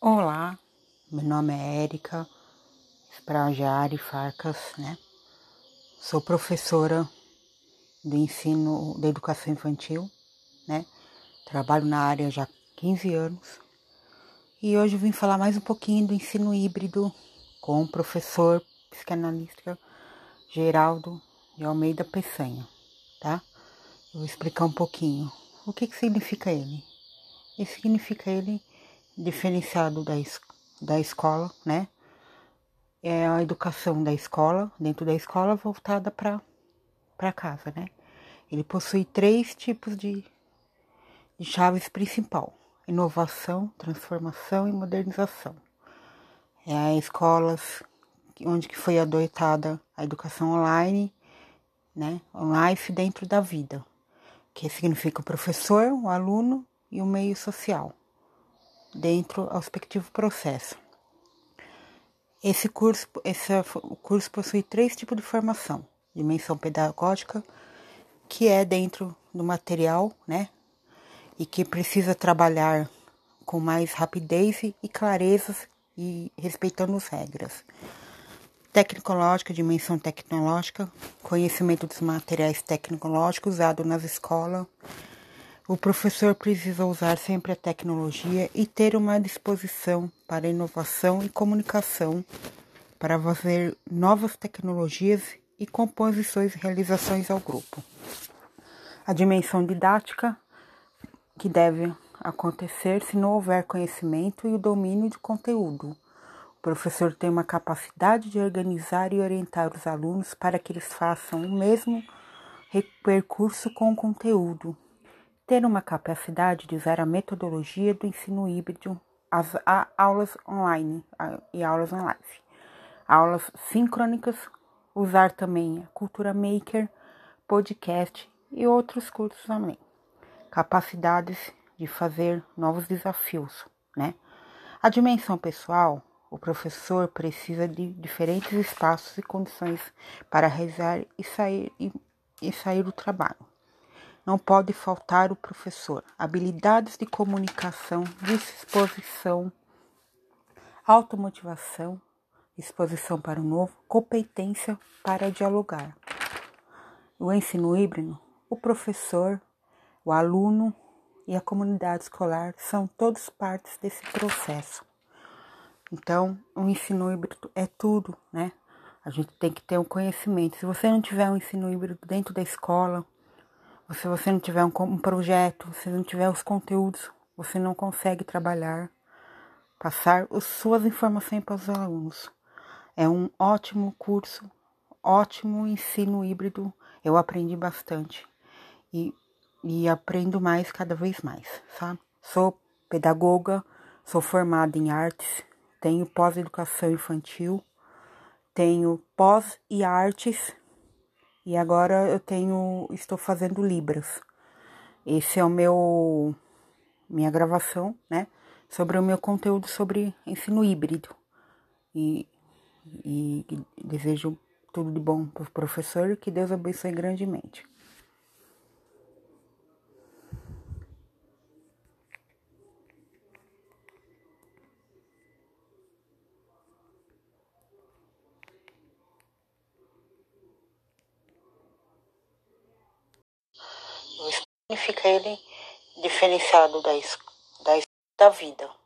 Olá, meu nome é Érica Spragiari Farcas, né? Sou professora do ensino da educação infantil, né? Trabalho na área já há 15 anos. E hoje vim falar mais um pouquinho do ensino híbrido com o professor psicanalista Geraldo de Almeida Peçanha, tá? Eu vou explicar um pouquinho o que, que significa ele. E significa ele diferenciado da, da escola, né? É a educação da escola, dentro da escola, voltada para casa, né? Ele possui três tipos de, de chaves principal: inovação, transformação e modernização. É a escolas onde que foi adotada a educação online, né? Online dentro da vida, que significa o professor, o aluno e o meio social dentro do respectivo processo. Esse curso, esse curso possui três tipos de formação: dimensão pedagógica, que é dentro do material, né? E que precisa trabalhar com mais rapidez e clareza e respeitando as regras. Tecnológica, dimensão tecnológica, conhecimento dos materiais tecnológicos usados nas escolas, o professor precisa usar sempre a tecnologia e ter uma disposição para inovação e comunicação para fazer novas tecnologias e composições e realizações ao grupo. A dimensão didática, que deve acontecer se não houver conhecimento e o domínio de conteúdo. O professor tem uma capacidade de organizar e orientar os alunos para que eles façam o mesmo percurso com o conteúdo ter uma capacidade de usar a metodologia do ensino híbrido, as aulas online e aulas online, aulas síncronicas, usar também a cultura maker, podcast e outros cursos também. Capacidades de fazer novos desafios, né? A dimensão pessoal, o professor precisa de diferentes espaços e condições para realizar e sair, e, e sair do trabalho. Não pode faltar o professor. Habilidades de comunicação, disposição, automotivação, disposição para o novo, competência para dialogar. O ensino híbrido, o professor, o aluno e a comunidade escolar são todos partes desse processo. Então, o ensino híbrido é tudo, né? A gente tem que ter um conhecimento. Se você não tiver um ensino híbrido dentro da escola, se você não tiver um, um projeto, se não tiver os conteúdos, você não consegue trabalhar, passar as suas informações para os alunos. É um ótimo curso, ótimo ensino híbrido. Eu aprendi bastante e, e aprendo mais cada vez mais, sabe? Sou pedagoga, sou formada em artes, tenho pós-educação infantil, tenho pós e artes e agora eu tenho, estou fazendo libras. Esse é o meu minha gravação, né, sobre o meu conteúdo sobre ensino híbrido. E, e desejo tudo de bom para o professor e que Deus abençoe grandemente. Significa ele diferenciado da, da, da vida.